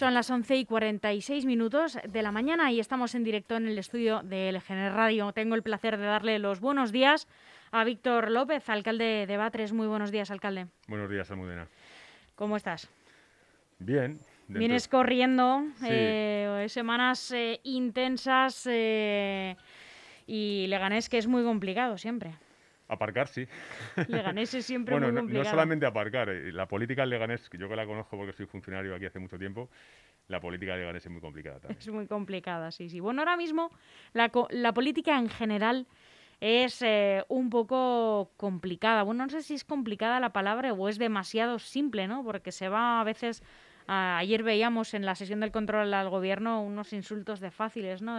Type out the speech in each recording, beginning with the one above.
Son las 11 y 46 minutos de la mañana y estamos en directo en el estudio de LGN Radio. Tengo el placer de darle los buenos días a Víctor López, alcalde de Batres. Muy buenos días, alcalde. Buenos días, Almudena. ¿Cómo estás? Bien. Vienes corriendo, eh, semanas eh, intensas eh, y le ganes que es muy complicado siempre. Aparcar, sí. Leganés es siempre muy complicado. No, no solamente aparcar, eh, la política Leganés, yo que la conozco porque soy funcionario aquí hace mucho tiempo, la política de Leganés es muy complicada también. Es muy complicada, sí, sí. Bueno, ahora mismo la, la política en general es eh, un poco complicada. Bueno, no sé si es complicada la palabra o es demasiado simple, ¿no? Porque se va a veces... ayer veíamos en la sesión del control al gobierno unos insultos de fáciles, ¿no?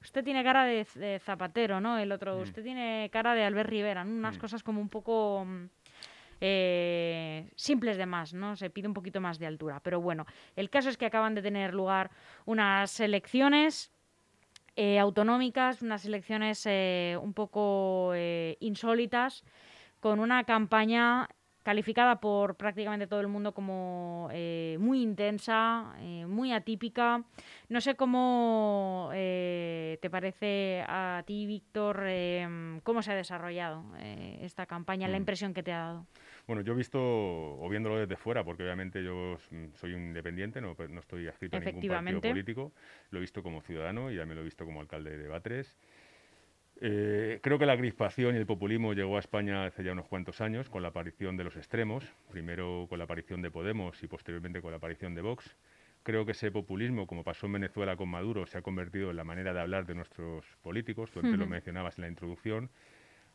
Usted tiene cara de, Zapatero, ¿no? El otro, mm. usted tiene cara de Albert Rivera, unas mm. cosas como un poco mm, eh, simples de más, ¿no? Se pide un poquito más de altura. Pero bueno, el caso es que acaban de tener lugar unas elecciones eh, autonómicas, unas elecciones eh, un poco insólitas, con una campaña calificada por prácticamente todo el mundo como eh, muy intensa, eh, muy atípica. No sé cómo eh, te parece a ti, Víctor, cómo se ha desarrollado esta campaña, la mm. impresión que te ha dado. Bueno, yo he visto, o viéndolo desde fuera, porque obviamente yo soy un independiente, no, no estoy adscrito a ningún partido político, lo he visto como ciudadano y también lo he visto como alcalde de Batres. Eh, creo que la crispación y el populismo llegó a España hace ya unos cuantos años con la aparición de los extremos, primero con la aparición de Podemos y posteriormente con la aparición de Vox. Creo que ese populismo, como pasó en Venezuela con Maduro, se ha convertido en la manera de hablar de nuestros políticos. Tú antes lo mencionabas en la introducción.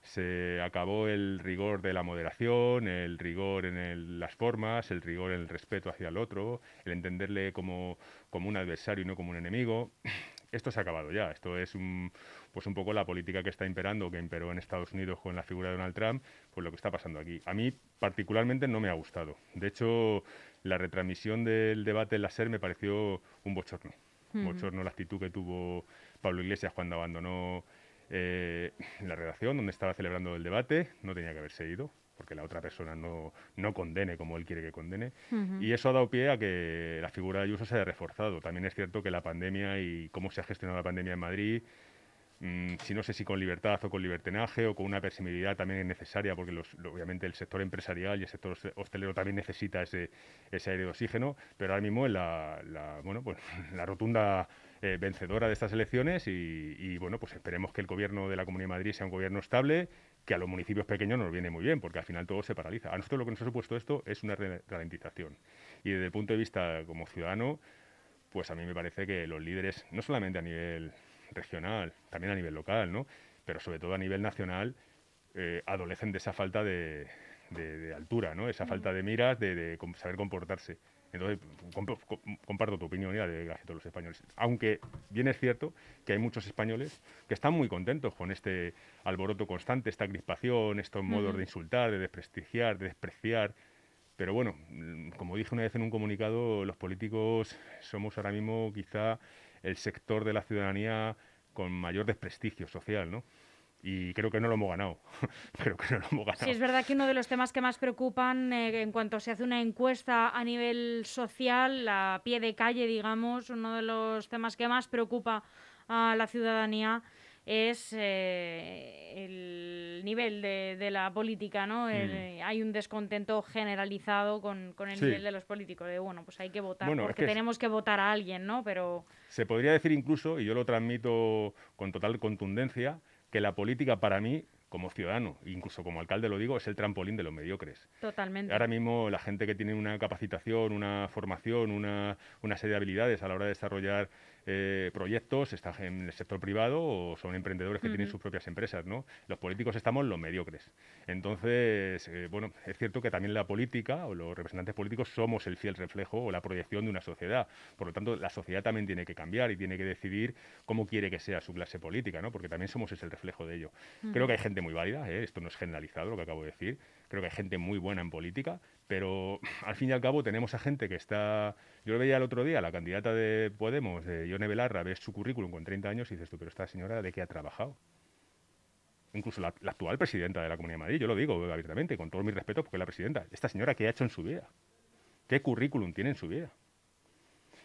Se acabó el rigor de la moderación, el rigor en las formas, el rigor en el respeto hacia el otro, el entenderle como, como un adversario y no como un enemigo. Esto se ha acabado ya. Esto es un, pues un poco la política que está imperando, que imperó en Estados Unidos con la figura de Donald Trump, pues lo que está pasando aquí. A mí particularmente no me ha gustado. De hecho, la retransmisión del debate en la SER me pareció un bochorno. Un bochorno la actitud que tuvo Pablo Iglesias cuando abandonó eh, la redacción donde estaba celebrando el debate. No tenía que haberse ido porque la otra persona no, no condene como él quiere que condene. Y eso ha dado pie a que la figura de Ayuso se haya reforzado. También es cierto que la pandemia y cómo se ha gestionado la pandemia en Madrid Mm, si no sé si con libertad o con libertinaje o con una permisibilidad también es necesaria, porque obviamente el sector empresarial y el sector hostelero también necesita ese, ese aire de oxígeno, pero ahora mismo es la, bueno, pues, la rotunda eh, vencedora de estas elecciones y, bueno, pues esperemos que el gobierno de la Comunidad de Madrid sea un gobierno estable, que a los municipios pequeños nos viene muy bien, porque al final todo se paraliza. A nosotros lo que nos ha supuesto esto es una ralentización. Y desde el punto de vista como ciudadano, pues a mí me parece que los líderes, no solamente a nivel regional, también a nivel local, ¿no? pero sobre todo a nivel nacional, eh, adolecen de esa falta de, altura, ¿no? esa falta de miras, de, saber comportarse. Entonces, comparto tu opinión y la de todos los españoles. Aunque bien es cierto que hay muchos españoles que están muy contentos con este alboroto constante, esta crispación, estos modos de insultar, de desprestigiar, de despreciar. Pero bueno, como dije una vez en un comunicado, los políticos somos ahora mismo quizá el sector de la ciudadanía con mayor desprestigio social, ¿no? Y creo que no lo hemos ganado. creo que no lo hemos ganado. Sí, es verdad que uno de los temas que más preocupan eh, en cuanto se hace una encuesta a nivel social, a pie de calle, digamos, uno de los temas que más preocupa a la ciudadanía es eh, el nivel de, la política, ¿no? Mm. hay un descontento generalizado con, el nivel de los políticos. De, bueno, pues hay que votar porque tenemos que votar a alguien, ¿no? Pero... Se podría decir incluso, y yo lo transmito con total contundencia, que la política para mí como ciudadano, incluso como alcalde lo digo, es el trampolín de los mediocres. Totalmente. Ahora mismo la gente que tiene una capacitación, una formación, una, una serie de habilidades a la hora de desarrollar eh, proyectos, están en el sector privado o son emprendedores que tienen sus propias empresas, ¿no? Los políticos estamos los mediocres. Entonces, eh, bueno, es cierto que también la política o los representantes políticos somos el fiel reflejo o la proyección de una sociedad. Por lo tanto, la sociedad también tiene que cambiar y tiene que decidir cómo quiere que sea su clase política, ¿no? Porque también somos ese el reflejo de ello. Creo que hay gente muy válida, ¿eh? esto no es generalizado lo que acabo de decir. Creo que hay gente muy buena en política, pero al fin y al cabo tenemos a gente que está... Yo lo veía el otro día, la candidata de Podemos, de Yone Belarra, ves su currículum con 30 años y dices tú, pero esta señora de qué ha trabajado. Incluso la, actual presidenta de la Comunidad de Madrid, yo lo digo abiertamente, con todo mi respeto, porque es la presidenta. Esta señora, ¿qué ha hecho en su vida? ¿Qué currículum tiene en su vida?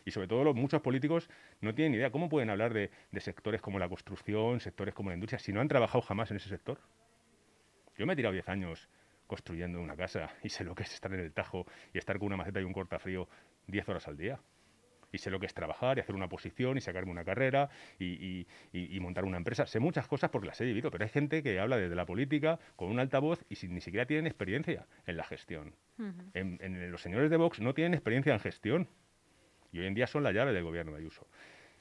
Y sobre todo muchos políticos no tienen idea. ¿Cómo pueden hablar de sectores como la construcción, sectores como la industria, si no han trabajado jamás en ese sector? Yo me he tirado 10 años construyendo una casa y sé lo que es estar en el Tajo y estar con una maceta y un cortafrío 10 horas al día. Y sé lo que es trabajar y hacer una posición y sacarme una carrera y, montar una empresa. Sé muchas cosas porque las he vivido, pero hay gente que habla desde la política con un altavoz y ni siquiera tienen experiencia en la gestión. en, los señores de Vox no tienen experiencia en gestión y hoy en día son la llave del gobierno de Ayuso.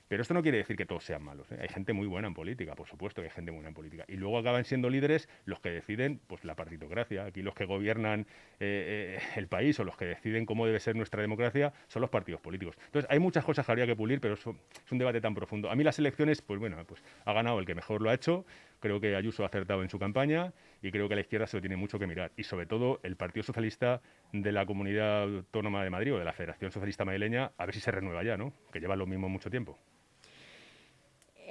Pero esto no quiere decir que todos sean malos. ¿eh? Hay gente muy buena en política, por supuesto que hay gente buena en política. Y luego acaban siendo líderes los que deciden pues, la partitocracia. Aquí los que gobiernan eh, eh, el país o los que deciden cómo debe ser nuestra democracia son los partidos políticos. Entonces, hay muchas cosas que habría que pulir, pero es un debate tan profundo. A mí las elecciones, pues bueno, pues ha ganado el que mejor lo ha hecho. Creo que Ayuso ha acertado en su campaña y creo que la izquierda se lo tiene mucho que mirar. Y sobre todo el Partido Socialista de la Comunidad Autónoma de Madrid o de la Federación Socialista Madrileña, a ver si se renueva ya, ¿no? Que lleva lo mismo mucho tiempo.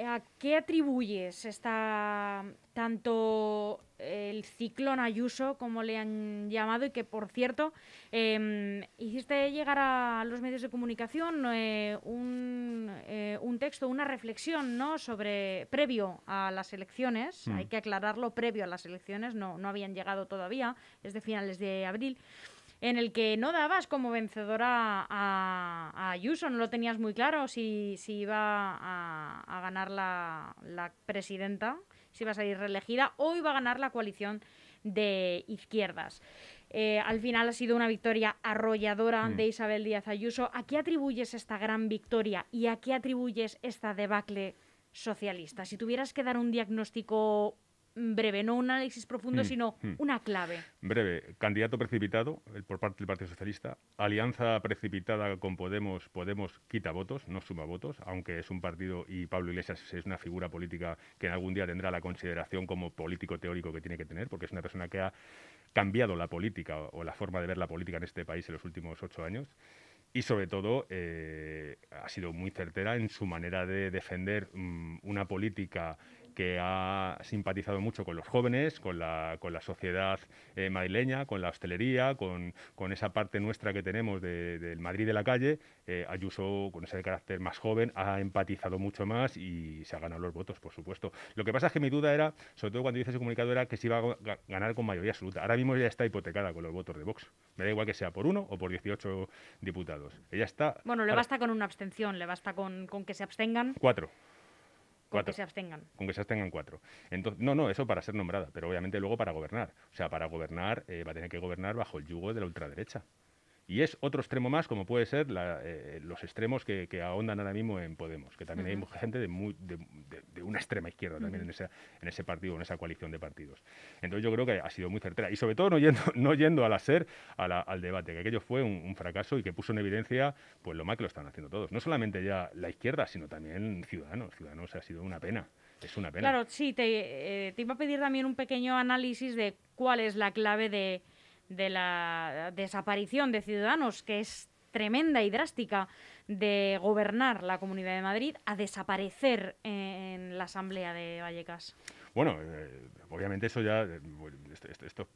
¿A qué atribuyes esta tanto el ciclón Ayuso, como le han llamado, y que por cierto em, hiciste llegar a los medios de comunicación eh, un, eh, un, texto, una reflexión, ¿no? Sobre previo a las elecciones, mm. hay que aclararlo, previo a las elecciones, no, no habían llegado todavía, es de finales de abril en el que no dabas como vencedora a, Ayuso, no lo tenías muy claro si, si iba a, ganar la, presidenta, si iba a salir reelegida o iba a ganar la coalición de izquierdas. Eh, al final ha sido una victoria arrolladora mm. de Isabel Díaz Ayuso. ¿A qué atribuyes esta gran victoria y a qué atribuyes esta debacle socialista? Si tuvieras que dar un diagnóstico breve, no un análisis profundo, mm, sino mm. una clave. Breve, candidato precipitado por parte del Partido Socialista, alianza precipitada con Podemos, Podemos quita votos, no suma votos, aunque es un partido y Pablo Iglesias es una figura política que en algún día tendrá la consideración como político teórico que tiene que tener, porque es una persona que ha cambiado la política o la forma de ver la política en este país en los últimos ocho años y sobre todo eh, ha sido muy certera en su manera de defender mm, una política que ha simpatizado mucho con los jóvenes, con la, con la sociedad eh, madrileña, con la hostelería, con, con, esa parte nuestra que tenemos del Madrid de la calle. Eh, Ayuso, con ese carácter más joven, ha empatizado mucho más y se ha ganado los votos, por supuesto. Lo que pasa es que mi duda era, sobre todo cuando hice ese comunicado, era que se iba a ganar con mayoría absoluta. Ahora mismo ya está hipotecada con los votos de Vox. Me da igual que sea por uno o por 18 diputados. Ella está... Bueno, le basta con una abstención, le basta con, con que se abstengan. Cuatro. Con que se abstengan. Con que se abstengan cuatro. Entonces, no, no, eso para ser nombrada, pero obviamente luego para gobernar. O sea, para gobernar eh, va a tener que gobernar bajo el yugo de la ultraderecha. Y es otro extremo más, como puede ser eh, los extremos que, ahondan ahora mismo en Podemos, que también hay gente de, muy, de, una extrema izquierda también en, ese, en ese partido, en esa coalición de partidos. Entonces yo creo que ha sido muy certera. Y sobre todo no yendo, no yendo a la SER al debate, que aquello fue un, fracaso y que puso en evidencia pues lo mal que lo están haciendo todos. No solamente ya la izquierda, sino también Ciudadanos. Ciudadanos ha sido una pena. Es una pena. Claro, sí, te, eh, te iba a pedir también un pequeño análisis de cuál es la clave de de la desaparición de ciudadanos, que es tremenda y drástica, de gobernar la Comunidad de Madrid a desaparecer en la Asamblea de Vallecas? Bueno, eh, obviamente eso ya, esto,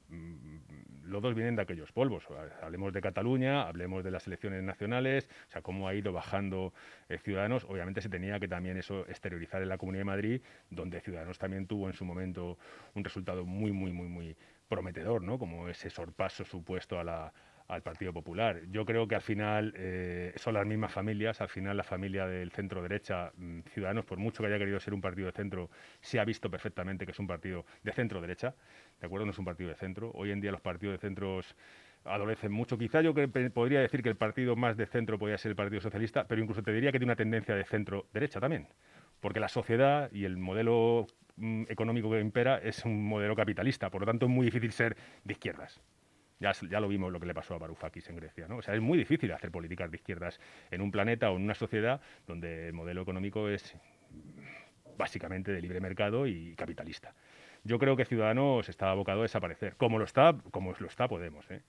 los dos vienen de aquellos polvos. Hablemos de Cataluña, hablemos de las elecciones nacionales, o sea, cómo ha ido bajando eh, Ciudadanos. Obviamente se tenía que también eso exteriorizar en la Comunidad de Madrid, donde Ciudadanos también tuvo en su momento un resultado muy, muy, muy, muy prometedor, ¿no? Como ese sorpaso supuesto a la, al Partido Popular. Yo creo que al final eh, son las mismas familias, al final la familia del centro derecha, mm, Ciudadanos, por mucho que haya querido ser un partido de centro, se ha visto perfectamente que es un partido de centro derecha, ¿de acuerdo? No es un partido de centro. Hoy en día los partidos de centros adolecen mucho. Quizá yo podría decir que el partido más de centro podría ser el Partido Socialista, pero incluso te diría que tiene una tendencia de centro derecha también, porque la sociedad y el modelo económico que impera es un modelo capitalista, por lo tanto es muy difícil ser de izquierdas. Ya, ya, lo vimos lo que le pasó a Varoufakis en Grecia. ¿no? O sea, es muy difícil hacer políticas de izquierdas en un planeta o en una sociedad donde el modelo económico es básicamente de libre mercado y capitalista. Yo creo que Ciudadanos está abocado a desaparecer, como lo está, como lo está Podemos. ¿eh?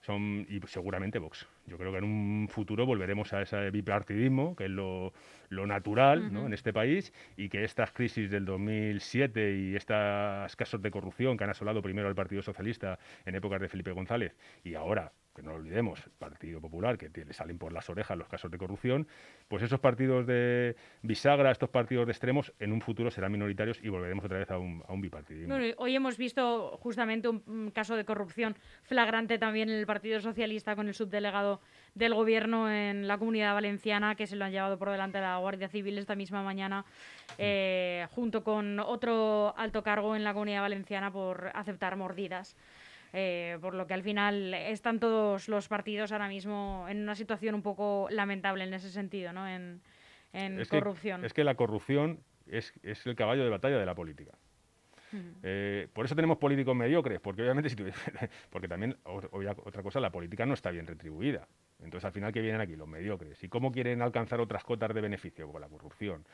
Son y seguramente Vox. Yo creo que en un futuro volveremos a ese bipartidismo, que es lo, natural en este país, y que estas crisis del 2007 y estos casos de corrupción que han asolado primero al Partido Socialista en épocas de Felipe González y ahora que no olvidemos, Partido Popular, que le salen por las orejas los casos de corrupción, pues esos partidos de bisagra, estos partidos de extremos, en un futuro serán minoritarios y volveremos otra vez a un, a un bipartidismo. hoy hemos visto justamente un, caso de corrupción flagrante también en el Partido Socialista con el subdelegado del gobierno en la comunidad valenciana, que se lo han llevado por delante a la Guardia Civil esta misma mañana, eh, junto con otro alto cargo en la comunidad valenciana por aceptar mordidas. Eh, por lo que al final están todos los partidos ahora mismo en una situación un poco lamentable en ese sentido, ¿no? En, corrupción. es que la corrupción es, es el caballo de batalla de la política. Eh, por eso tenemos políticos mediocres, porque obviamente si porque también otra cosa, la política no está bien retribuida. Entonces al final que vienen aquí los mediocres y cómo quieren alcanzar otras cotas de beneficio con la corrupción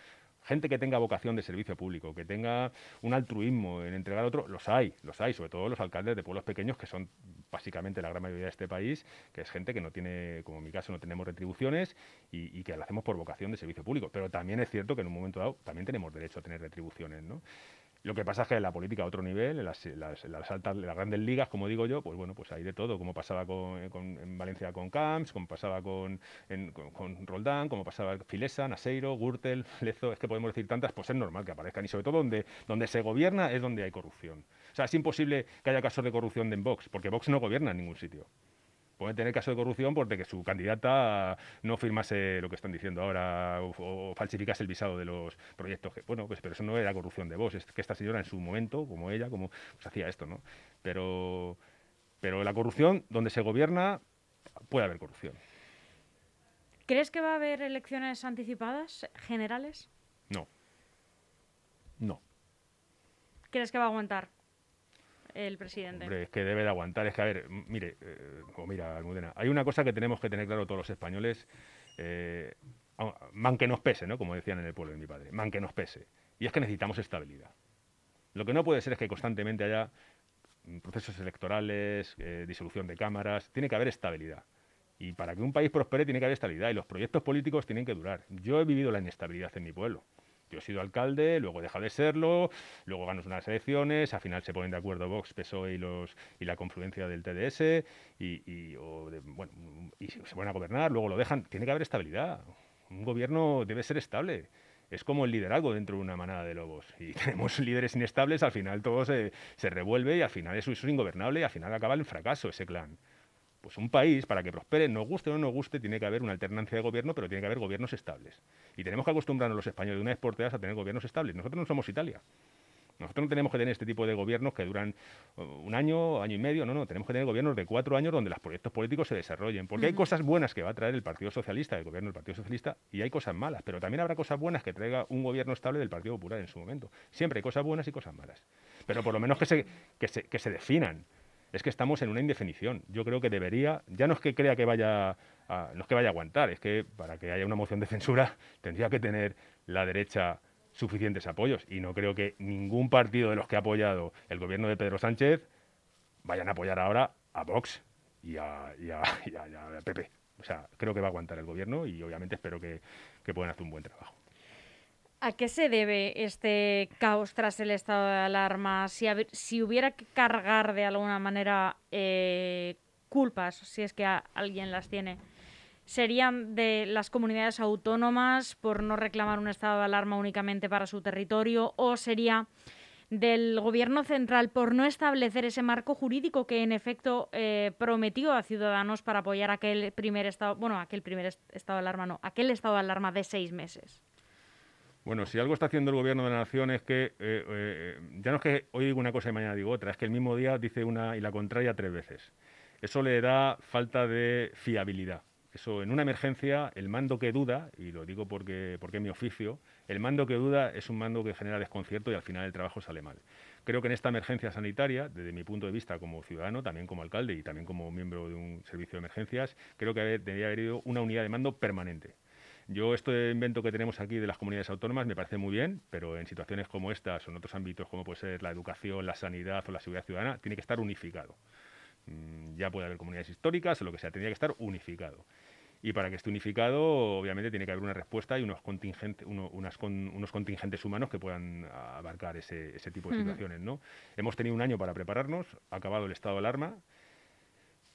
gente que tenga vocación de servicio público, que tenga un altruismo en entregar a otro, los hay, los hay, sobre todo los alcaldes de pueblos pequeños, que son básicamente la gran mayoría de este país, que es gente que no tiene, como en mi caso, no tenemos retribuciones y, y que lo hacemos por vocación de servicio público. Pero también es cierto que en un momento dado también tenemos derecho a tener retribuciones, ¿no? Lo que pasa es que en la política a otro nivel, en las, las, altas, las grandes ligas, como digo yo, pues bueno, pues hay de todo, como pasaba con, en Valencia con Camps, como pasaba con, con, Roldán, como pasaba Filesa, Naseiro, Gürtel, Lezo, es que podemos decir tantas, pues es normal que aparezcan. Y sobre todo donde, donde se gobierna es donde hay corrupción. O sea, es imposible que haya casos de corrupción en Vox, porque Vox no gobierna en ningún sitio puede tener caso de corrupción porque su candidata no firmase lo que están diciendo ahora o, falsificase el visado de los proyectos. Que, bueno, pues, pero eso no era corrupción de vos, es que esta señora en su momento, como ella, como pues, hacía esto, ¿no? Pero, pero la corrupción, donde se gobierna, puede haber corrupción. ¿Crees que va a haber elecciones anticipadas generales? No. No. ¿Crees que va a aguantar? El presidente. Hombre, es que debe de aguantar. Es que, a ver, mire, eh, o mira, Almudena, hay una cosa que tenemos que tener claro todos los españoles, eh, man que nos pese, ¿no? Como decían en el pueblo de mi padre, man que nos pese. Y es que necesitamos estabilidad. Lo que no puede ser es que constantemente haya procesos electorales, eh, disolución de cámaras, tiene que haber estabilidad. Y para que un país prospere tiene que haber estabilidad y los proyectos políticos tienen que durar. Yo he vivido la inestabilidad en mi pueblo. Yo he sido alcalde, luego deja de serlo, luego ganas unas elecciones, al final se ponen de acuerdo Vox, PSOE y, los, y la confluencia del TDS y, bueno, y se van a gobernar, luego lo dejan. Tiene que haber estabilidad. Un gobierno debe ser estable. Es como el liderazgo dentro de una manada de lobos. Y tenemos líderes inestables, al final todo se, se revuelve y al final eso es ingobernable y al final acaba en fracaso ese clan. Pues un país, para que prospere, nos guste o no nos guste, tiene que haber una alternancia de gobierno, pero tiene que haber gobiernos estables. Y tenemos que acostumbrarnos los españoles de una vez por todas a tener gobiernos estables. Nosotros no somos Italia. Nosotros no tenemos que tener este tipo de gobiernos que duran uh, un año, año y medio, no, no, tenemos que tener gobiernos de cuatro años donde los proyectos políticos se desarrollen, porque hay cosas buenas que va a traer el Partido Socialista, el gobierno del Partido Socialista, y hay cosas malas, pero también habrá cosas buenas que traiga un gobierno estable del Partido Popular en su momento. Siempre hay cosas buenas y cosas malas, pero por lo menos que se, que se, que se definan es que estamos en una indefinición. Yo creo que debería, ya no es que crea que vaya a, no es que vaya a aguantar, es que para que haya una moción de censura tendría que tener la derecha suficientes apoyos y no creo que ningún partido de los que ha apoyado el gobierno de Pedro Sánchez vayan a apoyar ahora a Vox y a, y. O sea, creo que va a aguantar el gobierno y obviamente espero que, que puedan hacer un buen trabajo. ¿A qué se debe este caos tras el estado de alarma? Si, si hubiera que cargar de alguna manera eh, culpas, si es que alguien las tiene, ¿serían de las comunidades autónomas por no reclamar un estado de alarma únicamente para su territorio o sería del gobierno central por no establecer ese marco jurídico que en efecto eh, prometió a Ciudadanos para apoyar aquel primer estado, bueno, aquel primer estado de alarma, no, aquel estado de alarma de seis meses? Bueno, si algo está haciendo el gobierno de la nación es que, eh, eh, ya no es que hoy digo una cosa y mañana digo otra, es que el mismo día dice una y la contraria tres veces. Eso le da falta de fiabilidad. Eso, en una emergencia, el mando que duda, y lo digo porque, porque es mi oficio, el mando que duda es un mando que genera desconcierto y al final el trabajo sale mal. Creo que en esta emergencia sanitaria, desde mi punto de vista como ciudadano, también como alcalde y también como miembro de un servicio de emergencias, creo que debería haber ido una unidad de mando permanente yo este invento que tenemos aquí de las comunidades autónomas me parece muy bien, pero en situaciones como estas o en otros ámbitos como puede ser la educación, la sanidad o la seguridad ciudadana, tiene que estar unificado. Mm, ya puede haber comunidades históricas o lo que sea, tendría que estar unificado. Y para que esté unificado, obviamente tiene que haber una respuesta y unos, contingentes, unos contingentes humanos que puedan abarcar ese, tipo de situaciones. ¿no? Hemos tenido un año para prepararnos, ha acabado el estado de alarma,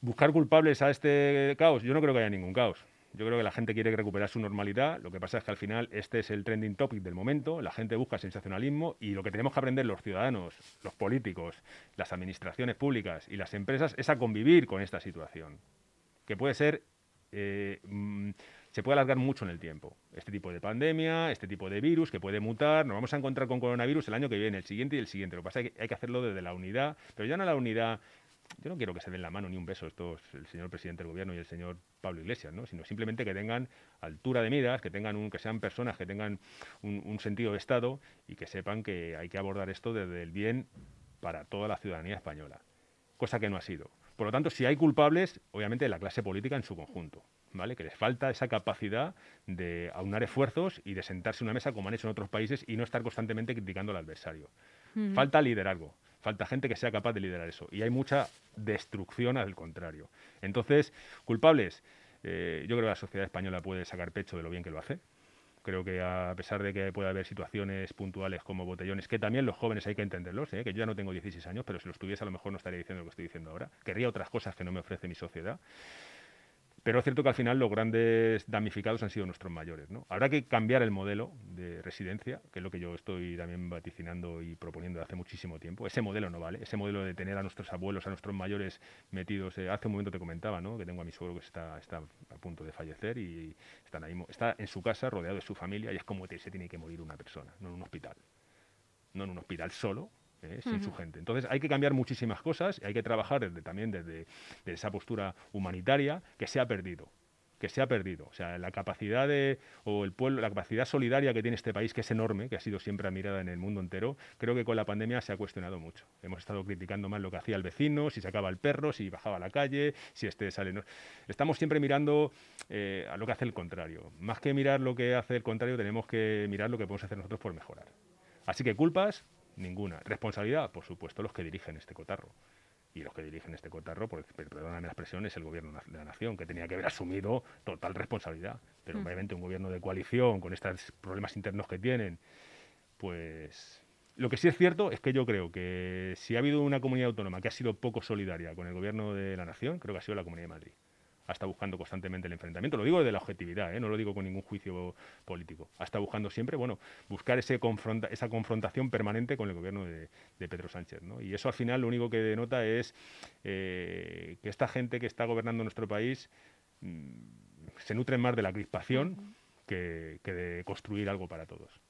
Buscar culpables a este caos, yo no creo que haya ningún caos. Yo creo que la gente quiere recuperar su normalidad. Lo que pasa es que al final este es el trending topic del momento. La gente busca sensacionalismo y lo que tenemos que aprender los ciudadanos, los políticos, las administraciones públicas y las empresas es a convivir con esta situación, que puede ser eh, mm, se puede alargar mucho en el tiempo. Este tipo de pandemia, este tipo de virus que puede mutar, nos vamos a encontrar con coronavirus el año que viene, el siguiente y el siguiente. Lo que pasa es que hay que hacerlo desde la unidad, pero ya no la unidad yo no quiero que se den la mano ni un beso estos, el señor presidente del gobierno y el señor Pablo Iglesias, ¿no? sino simplemente que tengan altura de miras, que tengan un, que sean personas que tengan un, sentido de Estado y que sepan que hay que abordar esto desde el bien para toda la ciudadanía española, cosa que no ha sido. Por lo tanto, si hay culpables, obviamente la clase política en su conjunto, ¿vale? Que les falta esa capacidad de aunar esfuerzos y de sentarse en una mesa como han hecho en otros países y no estar constantemente criticando al adversario. Falta liderazgo. Falta gente que sea capaz de liderar eso. Y hay mucha destrucción al contrario. Entonces, culpables, eh, yo creo que la sociedad española puede sacar pecho de lo bien que lo hace. Creo que a pesar de que pueda haber situaciones puntuales como botellones, que también los jóvenes hay que entenderlos, ¿eh? que yo ya no tengo 16 años, pero si los tuviese a lo mejor no estaría diciendo lo que estoy diciendo ahora. Querría otras cosas que no me ofrece mi sociedad. Pero es cierto que al final los grandes damnificados han sido nuestros mayores. ¿no? Habrá que cambiar el modelo de residencia, que es lo que yo estoy también vaticinando y proponiendo desde hace muchísimo tiempo. Ese modelo no vale. Ese modelo de tener a nuestros abuelos, a nuestros mayores metidos. Eh, hace un momento te comentaba ¿no? que tengo a mi suegro que está, a punto de fallecer y están ahí, está en su casa rodeado de su familia y es como que se tiene que morir una persona, no en un hospital. No en un hospital solo, ¿eh? sin su gente. Entonces hay que cambiar muchísimas cosas y hay que trabajar desde, también desde, esa postura humanitaria que se ha perdido que se ha perdido. O sea, la capacidad de, o el pueblo, la capacidad solidaria que tiene este país, que es enorme, que ha sido siempre admirada en el mundo entero, creo que con la pandemia se ha cuestionado mucho. Hemos estado criticando más lo que hacía el vecino, si sacaba el perro, si bajaba a la calle, si este sale. Estamos siempre mirando eh, a lo que hace el contrario. Más que mirar lo que hace el contrario, tenemos que mirar lo que podemos hacer nosotros por mejorar. Así que culpas, Ninguna. Responsabilidad, por supuesto, los que dirigen este cotarro. Y los que dirigen este cotarro, por, perdóname la expresión, es el gobierno de la nación, que tenía que haber asumido total responsabilidad. Pero mm. obviamente un gobierno de coalición, con estos problemas internos que tienen, pues lo que sí es cierto es que yo creo que si ha habido una comunidad autónoma que ha sido poco solidaria con el gobierno de la nación, creo que ha sido la Comunidad de Madrid ha estado buscando constantemente el enfrentamiento. Lo digo desde la objetividad, ¿eh? no lo digo con ningún juicio político. Ha estado buscando siempre, bueno, buscar ese esa confrontación permanente con el gobierno de, Pedro Sánchez. Y eso al final lo único que denota es eh, que esta gente que está gobernando nuestro país mm, se nutre más de la crispación que de construir algo para todos.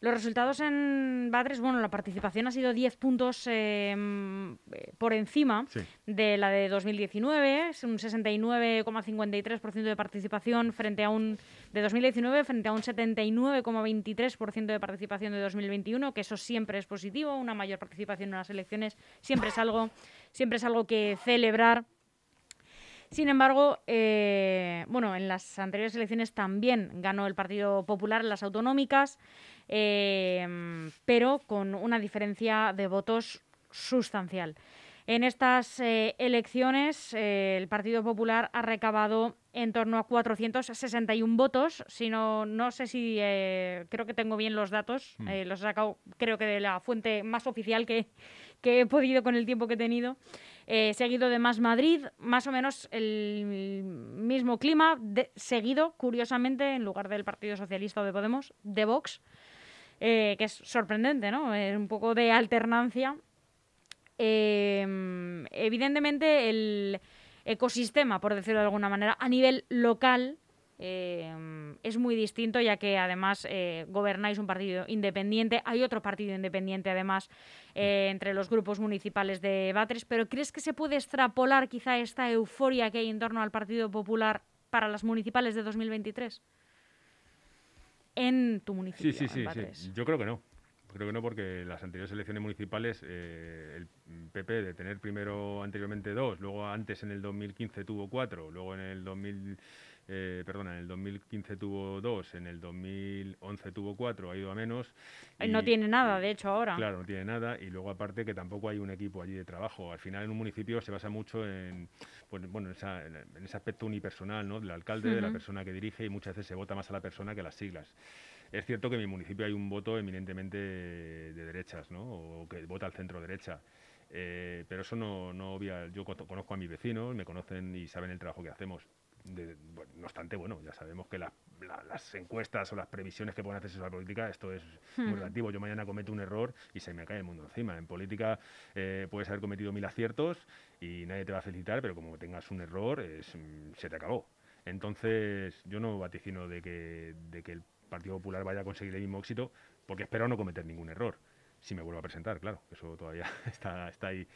Los resultados en Badres, bueno, la participación ha sido 10 puntos em, por encima de la de 2019, es un 69,53% de participación frente a un de 2019 frente a un 79,23% de participación de 2021, que eso siempre es positivo, una mayor participación en las elecciones siempre es algo siempre es algo que celebrar. Sin embargo, eh, bueno, en las anteriores elecciones también ganó el Partido Popular en las autonómicas. Em, pero con una diferencia de votos sustancial. En estas eh, elecciones, eh, el Partido Popular ha recabado en torno a 461 votos. Si no, no sé si eh, creo que tengo bien los datos. Hmm. los he sacado, creo que de la fuente más oficial que, he podido con el tiempo que he tenido. Seguido de Más Madrid, más o menos el mismo clima, seguido, curiosamente, en lugar del Partido Socialista o de Podemos, de Vox. Eh, que es sorprendente, ¿no? Un poco de alternancia. Em, evidentemente, el ecosistema, por decirlo de alguna manera, a nivel local em, es muy distinto, ya que además eh, gobernáis un partido independiente. Hay otro partido independiente, además, eh, entre los grupos municipales de Batres. Pero ¿crees que se puede extrapolar quizá esta euforia que hay en torno al Partido Popular para las municipales de 2023? en tu municipio. Sí, sí, sí, Yo creo que no. Creo que no porque las anteriores elecciones municipales eh, el PP de tener primero anteriormente dos, luego antes en el 2015 tuvo cuatro, luego en el 2000 eh, perdona, en el 2015 tuvo dos, en el 2011 tuvo cuatro, ha ido a menos. no tiene nada, de hecho, ahora. Claro, no tiene nada y luego aparte que tampoco hay un equipo allí de trabajo. Al final en un municipio se basa mucho en, pues, bueno, en, ese aspecto unipersonal, ¿no? Del alcalde, de la persona que dirige y muchas veces se vota más a la persona que a las siglas. Es cierto que en mi municipio hay un voto eminentemente de derechas, ¿no? O que vota al centro derecha. Eh, pero eso no, no obvia. Yo conozco a mis vecinos, me conocen y saben el trabajo que hacemos. No obstante, bueno, ya sabemos que las encuestas o las previsiones que pueden hacerse sobre la política, esto es muy relativo. Yo mañana cometo un error y se me cae el mundo encima. En política eh, puedes haber cometido mil aciertos y nadie te va a felicitar, pero como tengas un error, se te acabó. Entonces, yo no vaticino de que, de que el Partido Popular vaya a conseguir el mismo éxito, porque espero no cometer ningún error si me vuelvo a presentar, claro, eso todavía está, está ahí.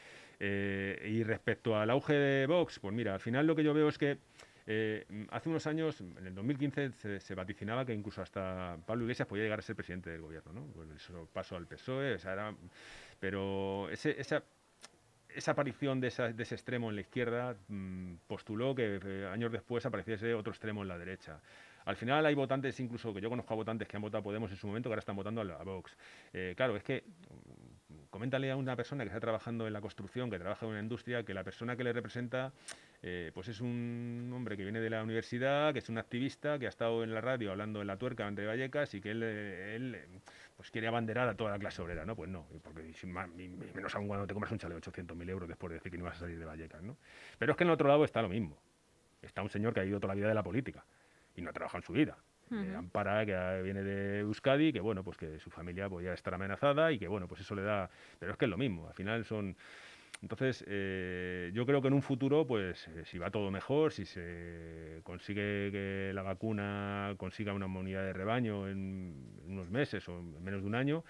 Eh, y respecto al auge de Vox, pues mira, al final lo que yo veo es que eh, hace unos años, en el 2015, se, vaticinaba que incluso hasta Pablo Iglesias podía llegar a ser presidente del gobierno, ¿no? Eso pasó al PSOE, pero esa, aparición de, ese extremo en la izquierda mm, postuló que eh, años después apareciese otro extremo en la derecha. Al final hay votantes, incluso que yo conozco a votantes que han votado Podemos en su momento, que ahora están votando a, Vox. Eh, claro, es que coméntale a una persona que está trabajando en la construcción, que trabaja en una industria, que la persona que le representa eh, pues es un hombre que viene de la universidad, que es un activista, que ha estado en la radio hablando en la tuerca ante Vallecas y que él, él pues quiere abanderar a toda la clase obrera, ¿no? Pues no, porque menos aún cuando te compras un chale de 800.000 euros después de decir que no vas a salir de Vallecas, ¿no? Pero es que en el otro lado está lo mismo. Está un señor que ha ido toda la vida de la política y no ha trabajado en su vida. Eh, Ampara, que viene de Euskadi, que bueno, pues que su familia podía estar amenazada y que bueno, pues eso le da... Pero es que es lo mismo, al final son... Entonces, eh, yo creo que en un futuro, pues eh, si va todo mejor, si se consigue que la vacuna consiga una inmunidad de rebaño en unos meses o en menos de un año,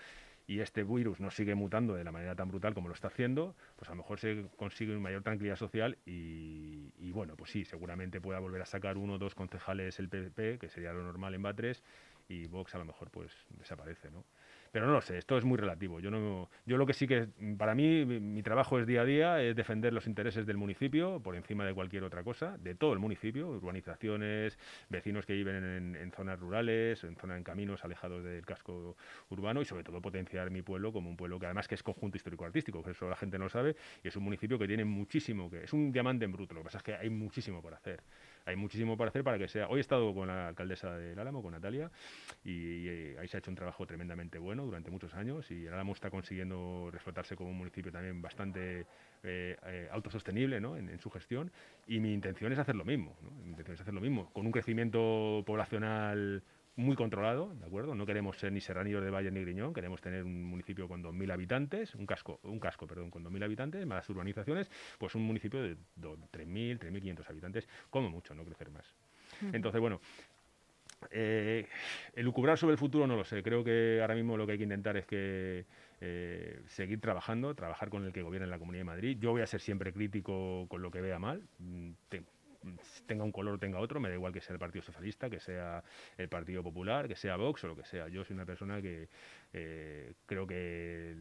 y este virus no sigue mutando de la manera tan brutal como lo está haciendo, pues a lo mejor se consigue una mayor tranquilidad social y, bueno, pues sí, seguramente pueda volver a sacar uno o dos concejales el PP, que sería lo normal en Batres, y Vox a lo mejor pues desaparece, ¿no? Pero no lo sé, esto es muy relativo. Yo, no, yo lo que sí que, para mí, mi, trabajo es día a día, es defender los intereses del municipio por encima de cualquier otra cosa, de todo el municipio, urbanizaciones, vecinos que viven en, zonas rurales, en zonas en caminos alejados del casco urbano y sobre todo potenciar mi pueblo como un pueblo que además que es conjunto histórico-artístico, eso la gente no sabe, y es un municipio que tiene muchísimo, que es un diamante en bruto, lo que pasa es que hay muchísimo por hacer hay muchísimo por hacer para que sea. Hoy he estado con la alcaldesa del Álamo, con Natalia, y, eh, ahí se ha hecho un trabajo tremendamente bueno durante muchos años y el Álamo está consiguiendo reflotarse como un municipio también bastante eh, eh, autosostenible ¿no? en, su gestión y mi intención es hacer lo mismo, mi intención es hacer lo mismo, con un crecimiento poblacional muy controlado, ¿de acuerdo? No queremos ser ni serranillos de Valle ni Griñón, queremos tener un municipio con 2.000 habitantes, un casco, un casco, perdón, con 2.000 habitantes, más urbanizaciones, pues un municipio de 3.000, 3.500 habitantes, como mucho, no crecer más. Entonces, bueno, eh, elucubrar sobre el futuro no lo sé. Creo que ahora mismo lo que hay que intentar es que eh, seguir trabajando, trabajar con el que gobierna en la Comunidad de Madrid. Yo voy a ser siempre crítico con lo que vea mal. Mm, tenga un color o tenga otro, me da igual que sea el Partido Socialista, que sea el Partido Popular, que sea Vox o lo que sea. Yo soy una persona que eh, creo que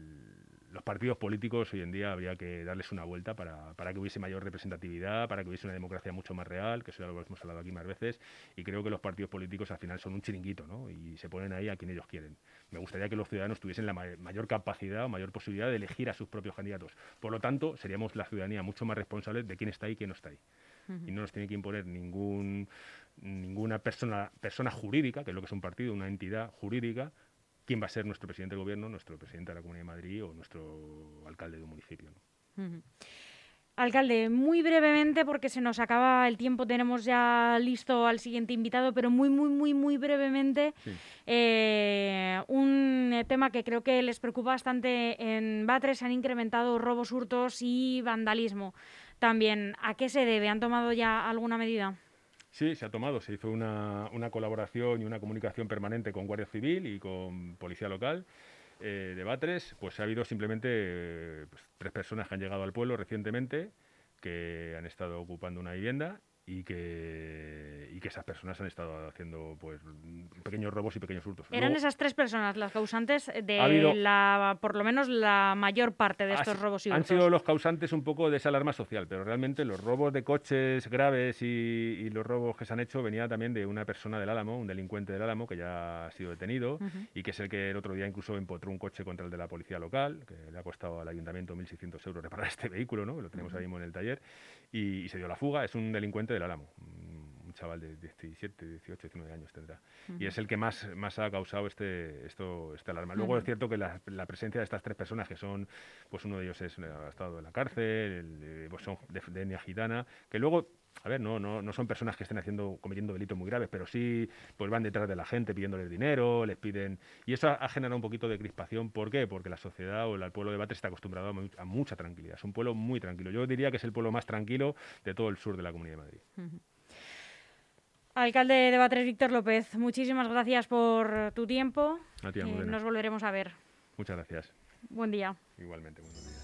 los partidos políticos hoy en día habría que darles una vuelta para, para, que hubiese mayor representatividad, para que hubiese una democracia mucho más real, que eso ya lo hemos hablado aquí más veces, y creo que los partidos políticos al final son un chiringuito, ¿no? Y se ponen ahí a quien ellos quieren. Me gustaría que los ciudadanos tuviesen la mayor capacidad o mayor posibilidad de elegir a sus propios candidatos. Por lo tanto, seríamos la ciudadanía mucho más responsable de quién está ahí y quién no está ahí y no nos tiene que imponer ningún, ninguna persona, persona jurídica, que es lo que es un partido, una entidad jurídica, quién va a ser nuestro presidente del gobierno, nuestro presidente de la Comunidad de Madrid o nuestro alcalde de un municipio. Alcalde, muy brevemente, porque se nos acaba el tiempo, tenemos ya listo al siguiente invitado, pero muy, muy, muy, muy brevemente, eh, un tema que creo que les preocupa bastante en Batres, han incrementado robos, hurtos y vandalismo también. ¿A qué se debe? ¿Han tomado ya alguna medida? Sí, se ha tomado. Se hizo una, colaboración y una comunicación permanente con Guardia Civil y con Policía Local eh, de Batres. Pues ha habido simplemente pues, tres personas que han llegado al pueblo recientemente que han estado ocupando una vivienda y que, y que esas personas han estado haciendo pues pequeños robos y pequeños hurtos. ¿Eran esas tres personas las causantes de la, por lo menos la mayor parte de estos robos y hurtos? Han sido los causantes un poco de esa alarma social, pero realmente los robos de coches graves y, los robos que se han hecho venía también de una persona del Álamo, un delincuente del Álamo que ya ha sido detenido y que es el que el otro día incluso empotró un coche contra el de la policía local, que le ha costado al ayuntamiento 1.600 euros reparar este vehículo, ¿no? lo tenemos ahí mismo en el taller, y se dio la fuga. Es un delincuente del Álamo, un chaval de 17, 18, 19 años tendrá. Y es el que más, más ha causado este, esto, esta alarma. Luego es cierto que la, presencia de estas tres personas, que son, pues uno de ellos es, ha estado en la cárcel, el, pues son de, de etnia gitana, que luego a ver, no, no, no son personas que estén haciendo, cometiendo delitos muy graves, pero sí pues van detrás de la gente pidiéndoles dinero, les piden... Y eso ha, generado un poquito de crispación. ¿Por qué? Porque la sociedad o el pueblo de Batres está acostumbrado a, mucha tranquilidad. Es un pueblo muy tranquilo. Yo diría que es el pueblo más tranquilo de todo el sur de la Comunidad de Madrid. Alcalde de Batres, Víctor López, muchísimas gracias por tu tiempo. A ti, eh, nos volveremos a ver. Muchas gracias. Buen día. Igualmente, buenos días.